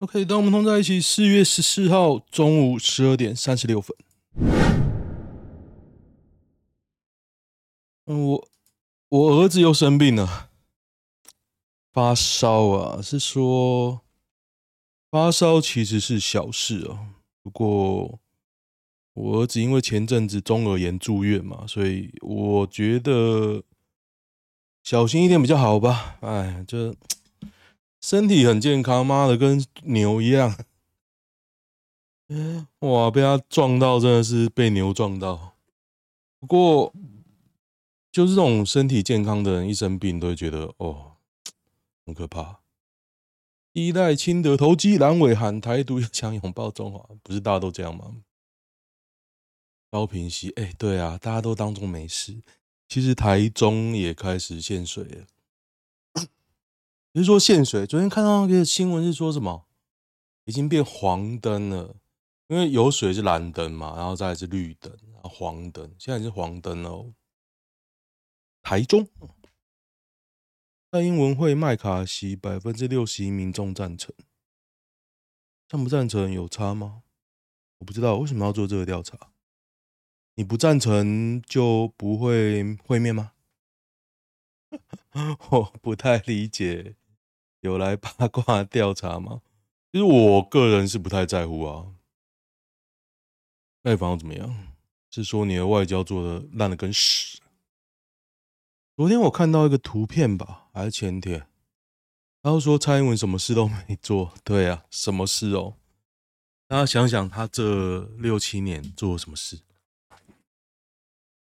OK，当我们同在一起，四月十四号中午十二点三十六分。嗯，我我儿子又生病了，发烧啊，是说发烧其实是小事哦。不过我儿子因为前阵子中耳炎住院嘛，所以我觉得小心一点比较好吧。哎，这。身体很健康，妈的跟牛一样。哇，被他撞到真的是被牛撞到。不过，就这种身体健康的人一生病都会觉得哦，很可怕。依赖清德投机，蓝尾喊台独，想拥抱中华，不是大家都这样吗？高平息，哎，对啊，大家都当作没事。其实台中也开始限水了。比如说限水，昨天看到那个新闻是说什么，已经变黄灯了，因为有水是蓝灯嘛，然后再是绿灯，然后黄灯，现在是黄灯哦。台中，蔡英文会麦卡锡百分之六十一民众赞成，赞不赞成有差吗？我不知道为什么要做这个调查，你不赞成就不会会面吗？我不太理解。有来八卦调查吗？其实我个人是不太在乎啊。赖芳怎么样？是说你的外交做的烂的跟屎？昨天我看到一个图片吧，还是前天，然后说蔡英文什么事都没做。对啊，什么事哦？大家想想，他这六七年做了什么事？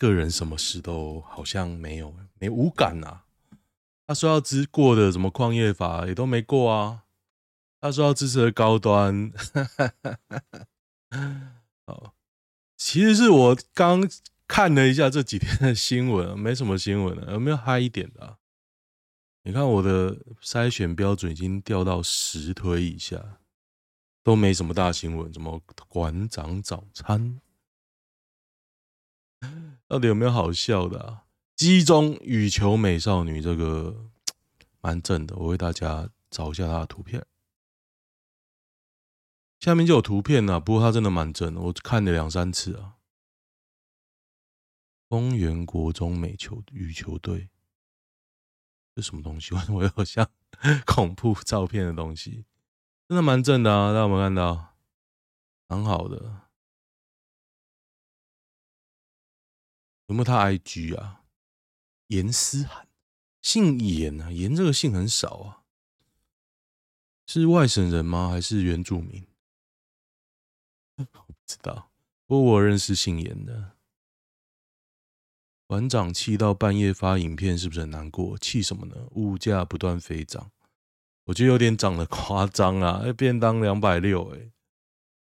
个人什么事都好像没有，没无感啊。他说要支过的什么矿业法也都没过啊！他说要支持的高端，哦，其实是我刚看了一下这几天的新闻，没什么新闻了，有没有嗨一点的？你看我的筛选标准已经掉到十推以下，都没什么大新闻，什么馆长早餐，到底有没有好笑的啊？机中羽球美少女这个 蛮正的，我为大家找一下她的图片。下面就有图片了，不过她真的蛮正的，我看了两三次啊。丰原国中美球羽球队，这什么东西？为什么有像 恐怖照片的东西？真的蛮正的啊！大家有没有看到？蛮好的。有没有他 IG 啊？严思涵，姓严啊，严这个姓很少啊，是外省人吗？还是原住民？我不知道，不过我认识姓严的。馆长气到半夜发影片，是不是很难过？气什么呢？物价不断飞涨，我觉得有点涨得夸张啊！便当两百六，哎，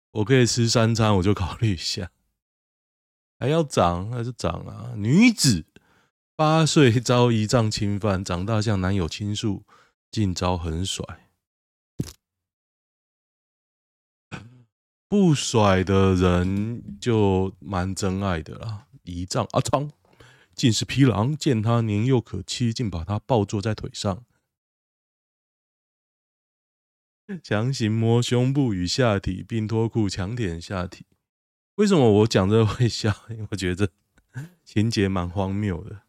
我可以吃三餐，我就考虑一下，还要涨还是涨啊？女子。八岁遭姨丈侵犯，长大向男友倾诉，竟遭狠甩。不甩的人就蛮真爱的啦。姨丈阿昌竟是匹狼，见他年幼可欺，竟把他抱坐在腿上，强行摸胸部与下体，并脱裤强舔下体。为什么我讲这会笑？因为我觉得情节蛮荒谬的。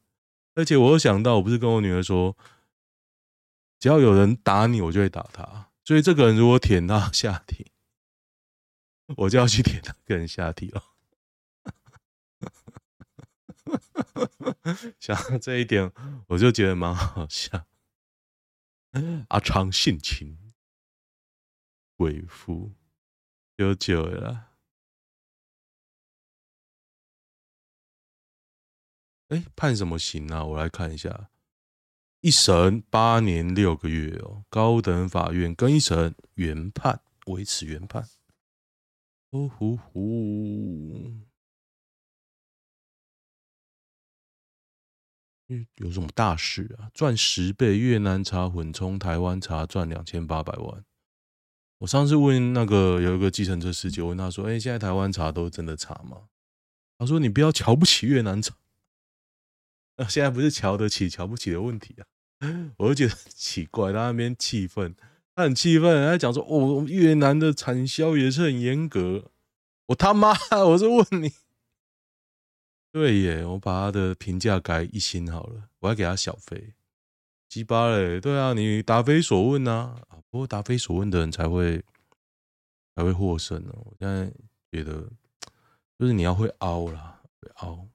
而且我又想到，我不是跟我女儿说，只要有人打你，我就会打他。所以这个人如果舔到下体，我就要去舔那个人下体了。想到这一点，我就觉得蛮好笑。阿昌性情，鬼夫，有酒了。哎，判什么刑啊？我来看一下，一审八年六个月哦，高等法院跟一审原判，维持原判。哦呼呼，有什么大事啊？赚十倍越南茶混充台湾茶赚两千八百万。我上次问那个有一个计程车司机，我问他说：“哎，现在台湾茶都是真的茶吗？”他说：“你不要瞧不起越南茶。”现在不是瞧得起瞧不起的问题啊，我就觉得奇怪，他那边气愤，他很气愤，他讲说：“哦，越南的产销也是很严格。”我他妈，我是问你，对耶，我把他的评价改一星好了，我还给他小费，鸡巴嘞，对啊，你答非所问呐，啊，不过答非所问的人才会才会获胜哦。我现在觉得，就是你要会凹啦，会凹。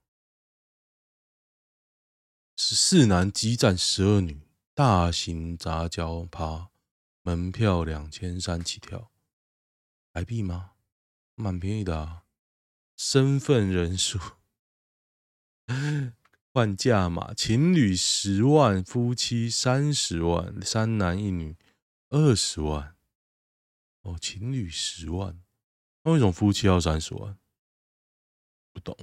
十四男激战十二女，大型杂交趴，门票两千三起跳，台币吗？蛮便宜的啊，身份人数换价嘛，情侣十万，夫妻三十万，三男一女二十万。哦，情侣十万，那为什么夫妻要三十万？不懂。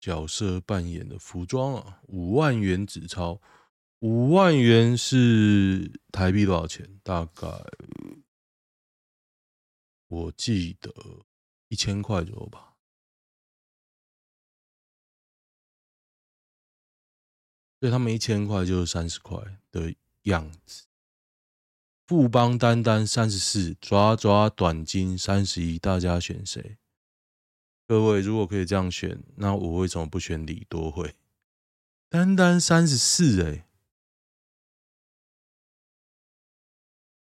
角色扮演的服装啊，五万元纸钞，五万元是台币多少钱？大概我记得。一千块左右吧，所以他们一千块就是三十块的样子。富邦丹丹三十四，抓抓短金三十一，大家选谁？各位如果可以这样选，那我为什么不选李多慧？单单三十四，哎，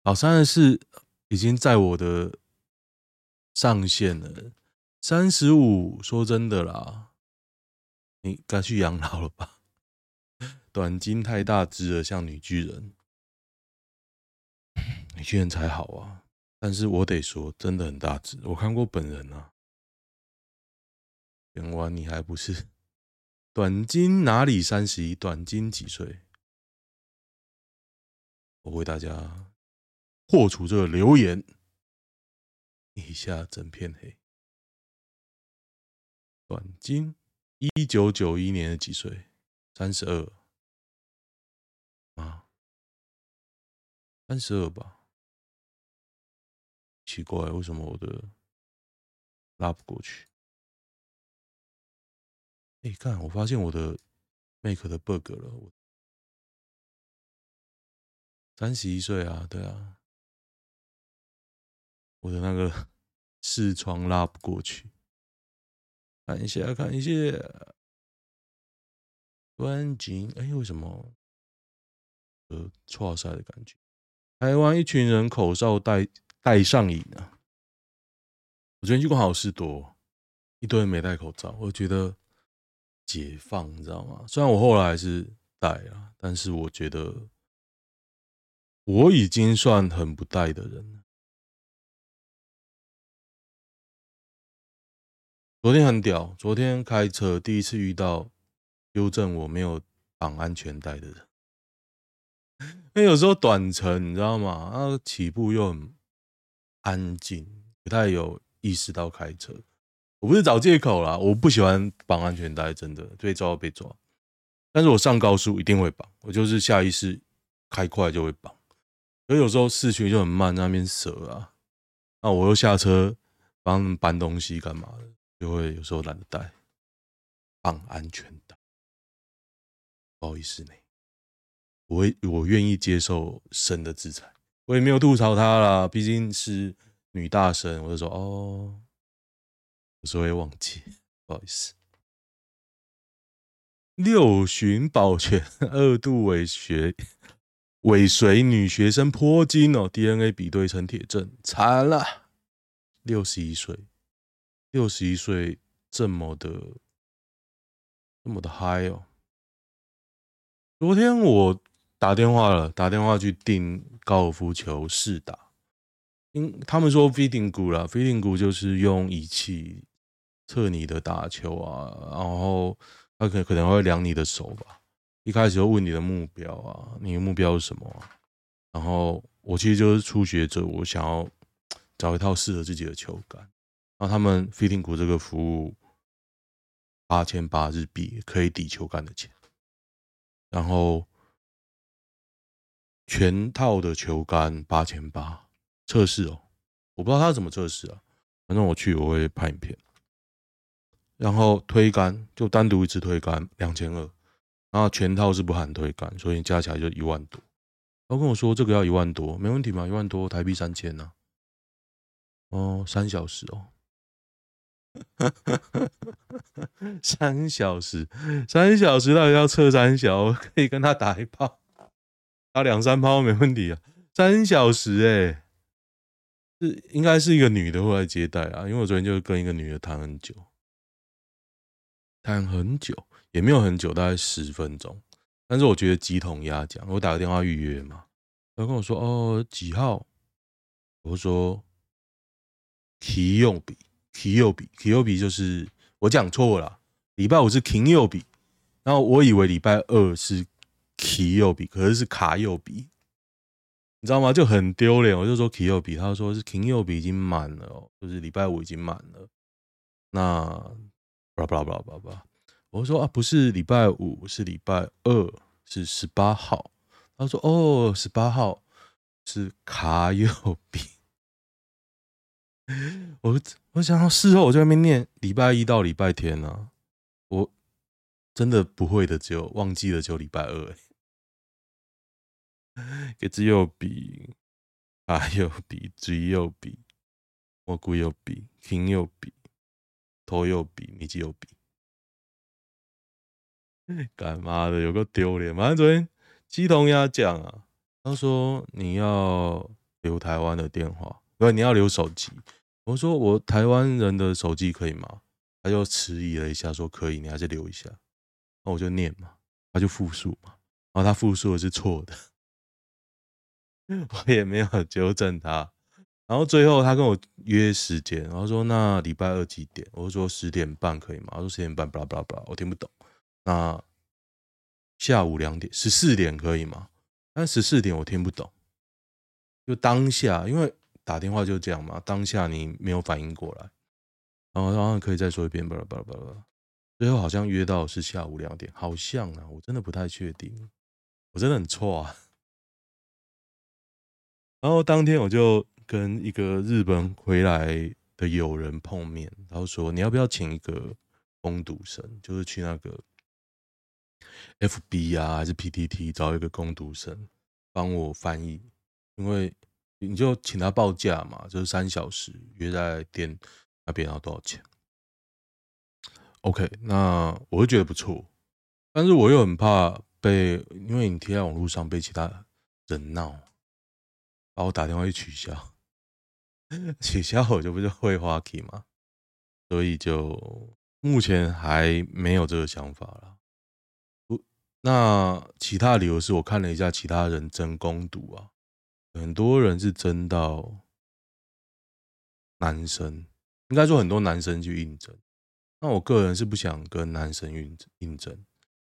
好，三十四已经在我的。上限了三十五，说真的啦，你该去养老了吧？短金太大只了，像女巨人，女巨人才好啊。但是我得说，真的很大只，我看过本人啊。演完你还不是短金哪里三十一？短金几岁？我为大家破除这个留言。一下整片黑。短金，一九九一年的几岁？三十二啊，三十二吧。奇怪，为什么我的拉不过去？哎，看，我发现我的 Make 的 bug 了。我三十一岁啊，对啊。我的那个视窗拉不过去，看一下，看一下，关景，哎，为什么？呃，错赛的感觉。台湾一群人口罩戴戴上瘾啊！我昨天去逛好事多，一堆人没戴口罩，我觉得解放，你知道吗？虽然我后来是戴啊，但是我觉得我已经算很不戴的人了。昨天很屌，昨天开车第一次遇到纠正我没有绑安全带的人。因为有时候短程，你知道吗？他起步又很安静，不太有意识到开车。我不是找借口啦，我不喜欢绑安全带，真的被抓被抓。但是我上高速一定会绑，我就是下意识开快就会绑。所以有时候市区就很慢，那边蛇啊，那我又下车帮他们搬东西干嘛的。就会有时候懒得带，绑安全带，不好意思呢，我我愿意接受神的制裁，我也没有吐槽他啦，毕竟是女大神，我就说哦，所以忘记，不好意思。六旬保全 二度尾学尾随女学生泼精哦，DNA 比对成铁证，惨了，六十一岁。六十一岁，这么的，这么的嗨哦！昨天我打电话了，打电话去订高尔夫球试打。因他们说 fitting good 啦，fitting 谷就是用仪器测你的打球啊，然后他可可能会量你的手吧。一开始就问你的目标啊，你的目标是什么？然后我其实就是初学者，我想要找一套适合自己的球杆。那他们 fitting 谷这个服务八千八日币可以抵球杆的钱，然后全套的球杆八千八测试哦，我不知道他怎么测试啊，反正我去我会拍影片，然后推杆就单独一支推杆两千二，然后全套是不含推杆，所以加起来就一万多，他跟我说这个要一万多，没问题吗？一万多台币三千呢？哦，三小时哦，三小时，三小时到底要测三小？我可以跟他打一炮，打两三炮没问题啊。三小时哎，是应该是一个女的会来接待啊，因为我昨天就跟一个女的谈很久，谈很久也没有很久，大概十分钟。但是我觉得鸡同鸭讲，我打个电话预约嘛，他跟我说哦几号，我说。体用比，体用比，体用比就是我讲错了。礼拜五是停右比，然后我以为礼拜二是体右比，可是是卡右比，你知道吗？就很丢脸。我就说体右比，他说是停右比已经满了哦，就是礼拜五已经满了。那巴拉巴拉巴拉巴拉，我说啊，不是礼拜五，是礼拜二，是十八号。他说哦，十八号是卡右比。我我想到事后我在那边念礼拜一到礼拜天呢、我真的不会的，只有忘记了只有礼拜二哎，给只有比啊右比嘴右比蘑菇右比听右比头右比米奇右比，干妈的有个丢脸！反正昨天鸡同鸭讲啊，他说你要留台湾的电话，不是你要留手机。我说我台湾人的手机可以吗？他就迟疑了一下，说可以，你还是留一下。那我就念嘛，他就复述嘛，然后他复述的是错的，我也没有纠正他。然后最后他跟我约时间，然后说那礼拜二几点？我说十点半可以吗？他说十点半，巴拉巴拉巴拉，我听不懂。那下午两点，十四点可以吗？但十四点我听不懂，就当下因为。打电话就这样嘛，当下你没有反应过来，然后然后可以再说一遍，巴拉巴拉巴拉，最后好像约到是下午两点，好像啊，我真的不太确定，我真的很错啊。然后当天我就跟一个日本回来的友人碰面，然后说你要不要请一个工读生，就是去那个 FB 啊还是 PTT 找一个工读生帮我翻译，因为。你就请他报价嘛，就是三小时约在店那边要多少钱？OK，那我会觉得不错，但是我又很怕被，因为你贴在网络上被其他人闹，把我打电话去取消，取消我就不是会花气嘛，所以就目前还没有这个想法了。不，那其他理由是我看了一下其他人争攻读啊。很多人是征到男生，应该说很多男生去应征。那我个人是不想跟男生应应征，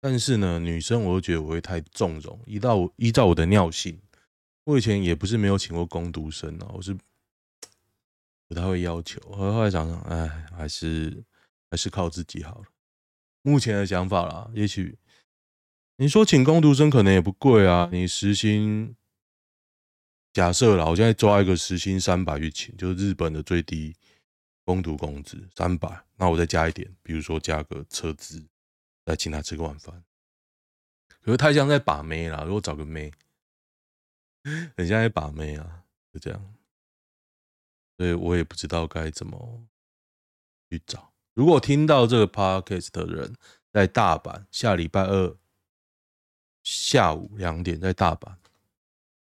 但是呢，女生我又觉得我会太纵容。依照依照我的尿性，我以前也不是没有请过攻读生啊，我是不太会要求。后来后来想想，哎，还是还是靠自己好了。目前的想法啦，也许你说请工读生可能也不贵啊，你时薪。假设啦，我现在抓一个时薪三百去请，就是日本的最低工读工资三百，那我再加一点，比如说加个车资，再请他吃个晚饭。可是太像在把妹啦，如果找个妹，很像在把妹啊，就这样。所以我也不知道该怎么去找。如果听到这个 podcast 的人在大阪，下礼拜二下午两点在大阪。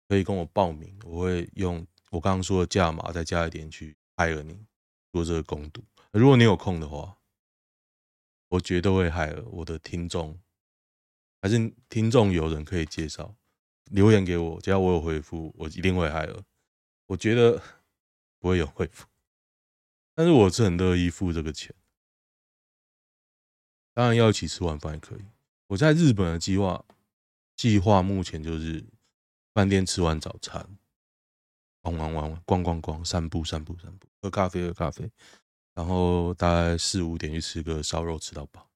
可以跟我报名，我会用我刚刚说的价码再加一点去害了你做这个攻读。如果你有空的话，我绝对会害了我的听众，还是听众有人可以介绍，留言给我，只要我有回复，我一定会害了。我觉得不会有回复，但是我是很乐意付这个钱。当然要一起吃晚饭也可以。我在日本的计划计划目前就是。饭店吃完早餐，逛逛逛逛逛逛，散步散步散步，喝咖啡喝咖啡，然后大概四五点去吃个烧肉，吃到饱。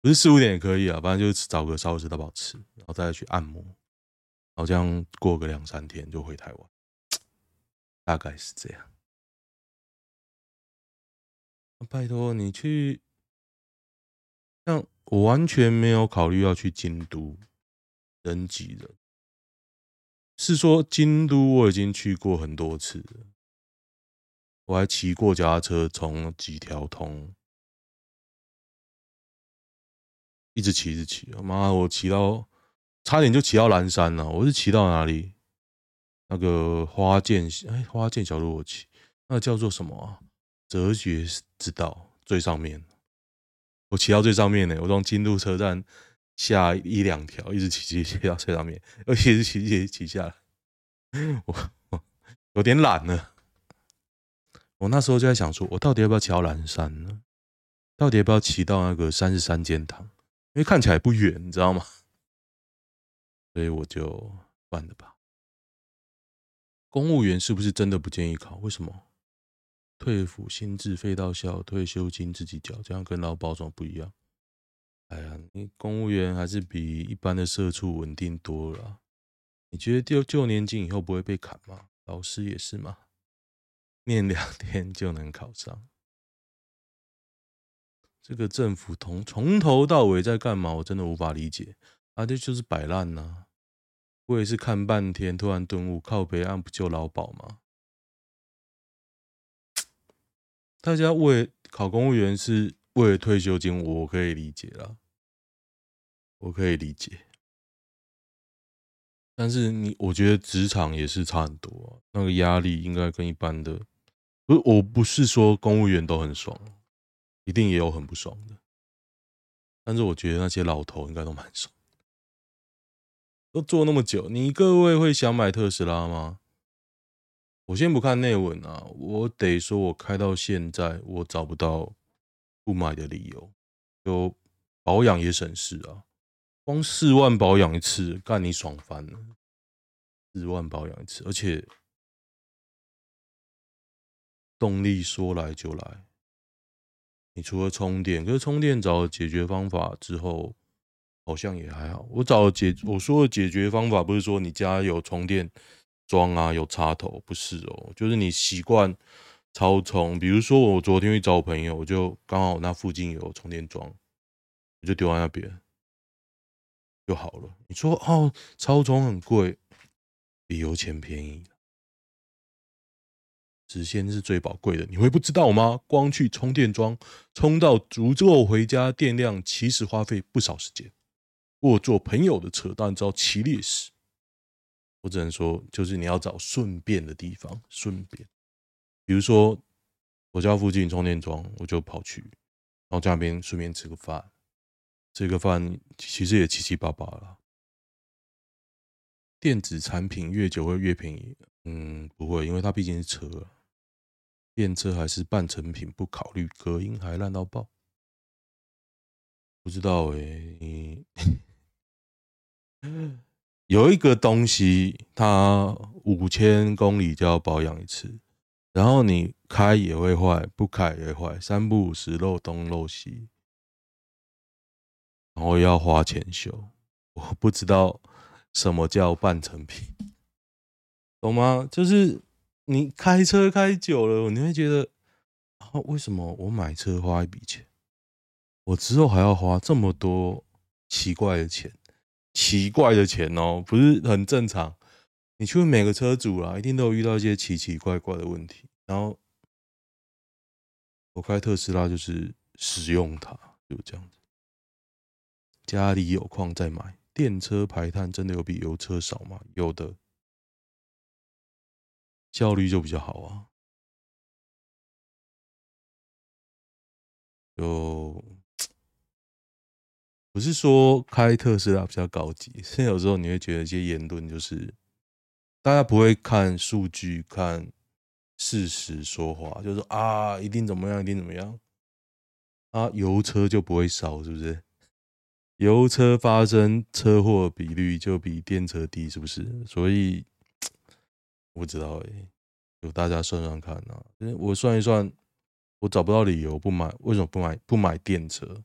不是四五点也可以啊，反正就是找个烧肉吃到饱吃，然后再去按摩，然后这样过个两三天就回台湾，大概是这样。拜托你去，像我完全没有考虑要去京都。人挤人，是说京都我已经去过很多次了，我还骑过脚踏车从几条通，一直骑一直骑，妈，我骑到差点就骑到岚山了。我是骑到哪里？那个花见，哎，花见小路我骑，那叫做什么啊？哲学之道最上面，我骑到最上面呢。我从京都车站下一两条，一直骑骑骑到最上面，而且是骑骑骑下来。我我有点懒了。我那时候就在想说，我到底要不要骑到岚山呢？到底要不要骑到那个三十三间堂？因为看起来不远，你知道吗？所以我就算了吧。公务员是不是真的不建议考？为什么？退抚心智，废到校，退休金自己缴，这样跟劳保怎么不一样？哎呀，你公务员还是比一般的社畜稳定多了。你觉得就就年金以后不会被砍吗？老师也是吗？念两天就能考上？这个政府从从头到尾在干嘛？我真的无法理解。啊，这就是摆烂呐！我也是看半天，突然顿悟，靠北岸不就劳保吗？大家为考公务员是为了退休金，我可以理解啦，我可以理解。但是你，我觉得职场也是差很多啊，那个压力应该跟一般的，不是，我不是说公务员都很爽，一定也有很不爽的。但是我觉得那些老头应该都蛮爽。都做那么久，你各位会想买特斯拉吗？我先不看内文啊，我得说，我开到现在，我找不到不买的理由。就保养也省事啊，光四万保养一次，干你爽翻了。四万保养一次，而且动力说来就来。你除了充电，可是充电找了解决方法之后。好像也还好。我找解我说的解决方法不是说你家有充电桩啊，有插头，不是哦，就是你习惯超充。比如说我昨天去找我朋友，我就刚好那附近有充电桩，我就丢在那边就好了。你说哦，超充很贵，比油钱便宜，时间是最宝贵的，你会不知道吗？光去充电桩充到足够回家电量，其实花费不少时间。我坐朋友的车，当然知道其劣势。我只能说，就是你要找顺便的地方，顺便。比如说，我家附近充电桩，我就跑去，然后在那边顺便吃个饭。吃个饭其实也七七八八了。电子产品越久会越便宜？嗯，不会，因为它毕竟是车，电车还是半成品，不考虑隔音还烂到爆。不知道哎、欸。有一个东西，它五千公里就要保养一次，然后你开也会坏，不开也会坏，三不五时漏东漏西，然后要花钱修。我不知道什么叫半成品，懂吗？就是你开车开久了，你会觉得啊，为什么我买车花一笔钱，我之后还要花这么多奇怪的钱？奇怪的钱哦，不是很正常。你去问每个车主啦，一定都有遇到一些奇奇怪怪的问题。然后我开特斯拉就是使用它，就这样子。家里有矿再买。电车排碳真的有比油车少吗？有的，效率就比较好啊。就。不是说开特斯拉比较高级，现在有时候你会觉得一些言论就是大家不会看数据、看事实说话，就是说啊，一定怎么样，一定怎么样啊，油车就不会烧，是不是？油车发生车祸比率就比电车低，是不是？所以我不知道哎，有大家算算看啊，我算一算，我找不到理由不买，为什么不买不买电车？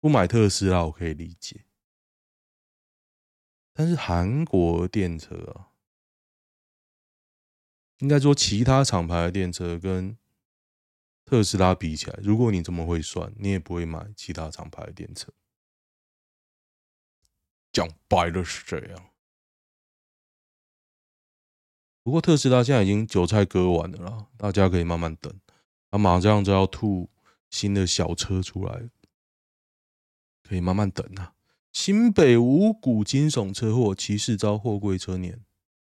不买特斯拉我可以理解，但是韩国电车啊，应该说其他厂牌的电车跟特斯拉比起来，如果你这么会算，你也不会买其他厂牌的电车。讲白了是这样。不过特斯拉现在已经韭菜割完了啦，大家可以慢慢等，它马上就要吐新的小车出来，可以慢慢等啊。新北五股惊悚车祸，骑士遭货柜车碾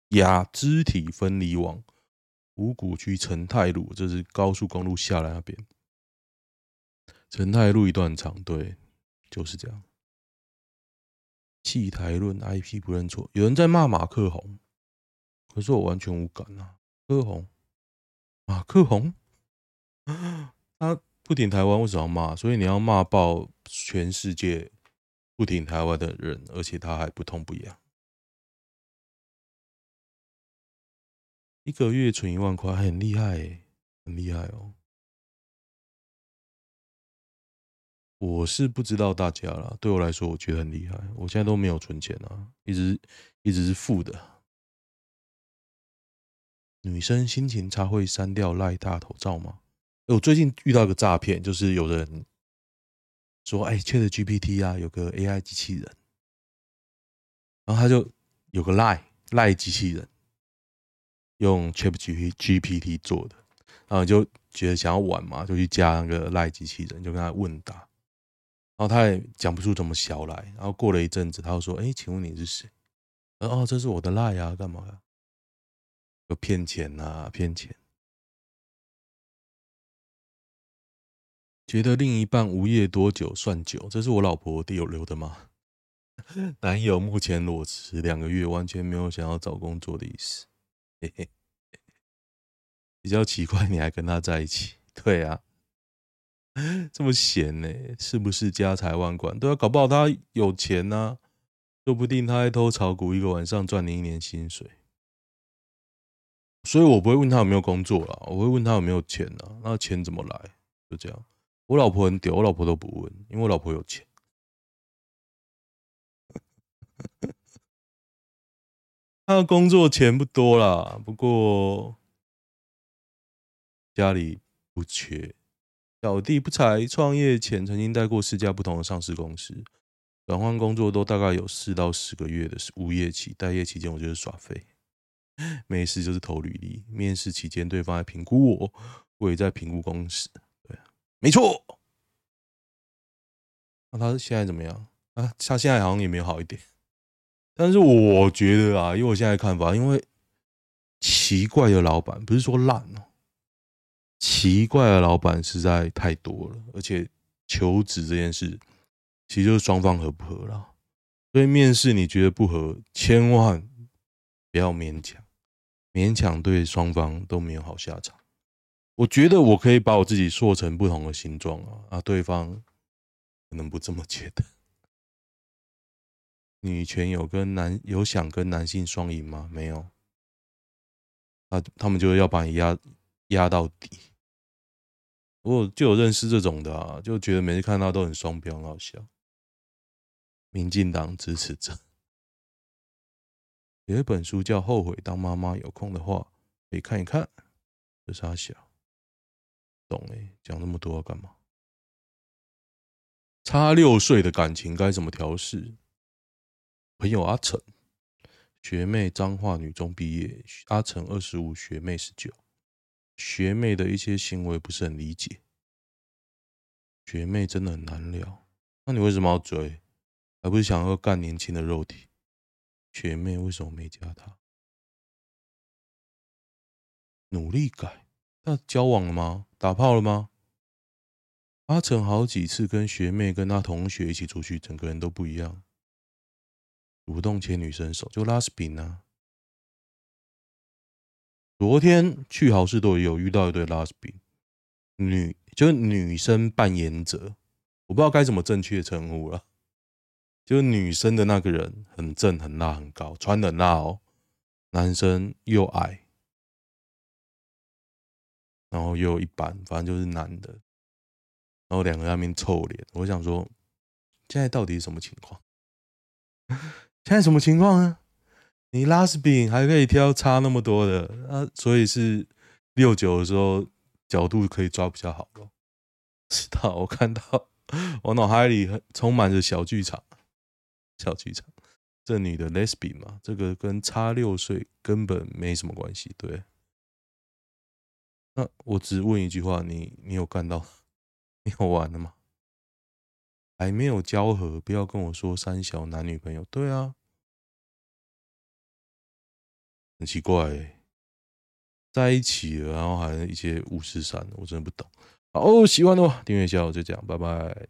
压肢体分离亡。五股区陈泰路，这是高速公路下来那边。陈泰路一段长，对，就是这样。弃台论 IP 不认错，有人在骂马克宏，可是我完全无感啊。柯宏，马克宏，他不点台湾，为什么要骂？所以你要骂爆全世界不挺台湾的人，而且他还不痛不痒。一个月存一万块，很厉害，很厉害哦。我是不知道大家啦，对我来说，我觉得很厉害。我现在都没有存钱啊，一直一直是负的。女生心情差会删掉赖大头照吗？我最近遇到一个诈骗，就是有人说：“哎，ChatGPT 啊，有个 AI 机器人，然后他就有个赖赖机器人，用 ChatGPT 做的，然后就觉得想要玩嘛，就去加那个赖机器人，就跟他问答。”然后他也讲不出怎么小来，然后过了一阵子，他又说：“哎，请问你是谁？”哦，这是我的赖啊，干嘛呀？有骗钱呐，骗钱！觉得另一半无业多久算久？这是我老婆有留的吗？男友目前裸辞两个月，完全没有想要找工作的意思。嘿嘿，比较奇怪，你还跟他在一起？对啊。这么闲呢、是不是家财万贯？对啊，搞不好他有钱呢、啊，说不定他还偷炒股，一个晚上赚你一年薪水。所以我不会问他有没有工作啦，我会问他有没有钱啊？那钱怎么来？就这样。我老婆很屌，我老婆都不问，因为我老婆有钱。他的工作钱不多啦，不过家里不缺。小弟不才，创业前曾经带过四家不同的上市公司，转换工作都大概有四到十个月的无业期。待业期间，我就是耍废，没事就是投履历。面试期间，对方还评估我，我也在评估公司。没错。那他现在怎么样？啊，他现在好像也没有好一点。但是我觉得啊，因为我现在看法，因为奇怪的老板，不是说烂哦。奇怪的老板实在太多了，而且求职这件事其实就是双方合不合啦。所以面试你觉得不合，千万不要勉强，勉强对双方都没有好下场。我觉得我可以把我自己塑成不同的形状啊，啊，对方可能不这么觉得。女权有跟男有想跟男性双赢吗？没有，啊，他们就要把你压压到底。我就有认识这种的啊，就觉得每次看到都很双标，很好笑。民进党支持者有一本书叫《后悔当妈妈》，有空的话可以看一看。这是他小，懂哎，讲那么多要干嘛？差六岁的感情该怎么调试？朋友阿成，学妹彰化女中毕业，阿成二十五，学妹十九。学妹的一些行为不是很理解，学妹真的很难聊。那你为什么要追？还不是想要干年轻的肉体？学妹为什么没加他？努力改。那交往了吗？打炮了吗？阿成好几次跟学妹跟他同学一起出去，整个人都不一样。主动牵女生手就拉斯饼啊。昨天去好事多也有遇到一对拉斯比女，就是女生扮演者，我不知道该怎么正确称呼了。就是女生的那个人很正、很辣、很高，穿的很辣哦。男生又矮，然后又一般，反正就是男的。然后两个在那边臭脸，我想说，现在到底是什么情况？现在什么情况呢？你拉斯饼还可以挑差那么多的啊，所以是六九的时候角度可以抓比较好咯。知道？我看到我脑海里充满着小剧场，小剧场。这女的 lesbian 嘛，这个跟差六岁根本没什么关系。对，那我只问一句话，你你有干到？你有玩了吗？还没有交合，不要跟我说三小男女朋友。对啊，很奇怪，在一起了，然后还一些五四三，我真的不懂。好，喜欢的话订阅一下，我就这样，拜拜。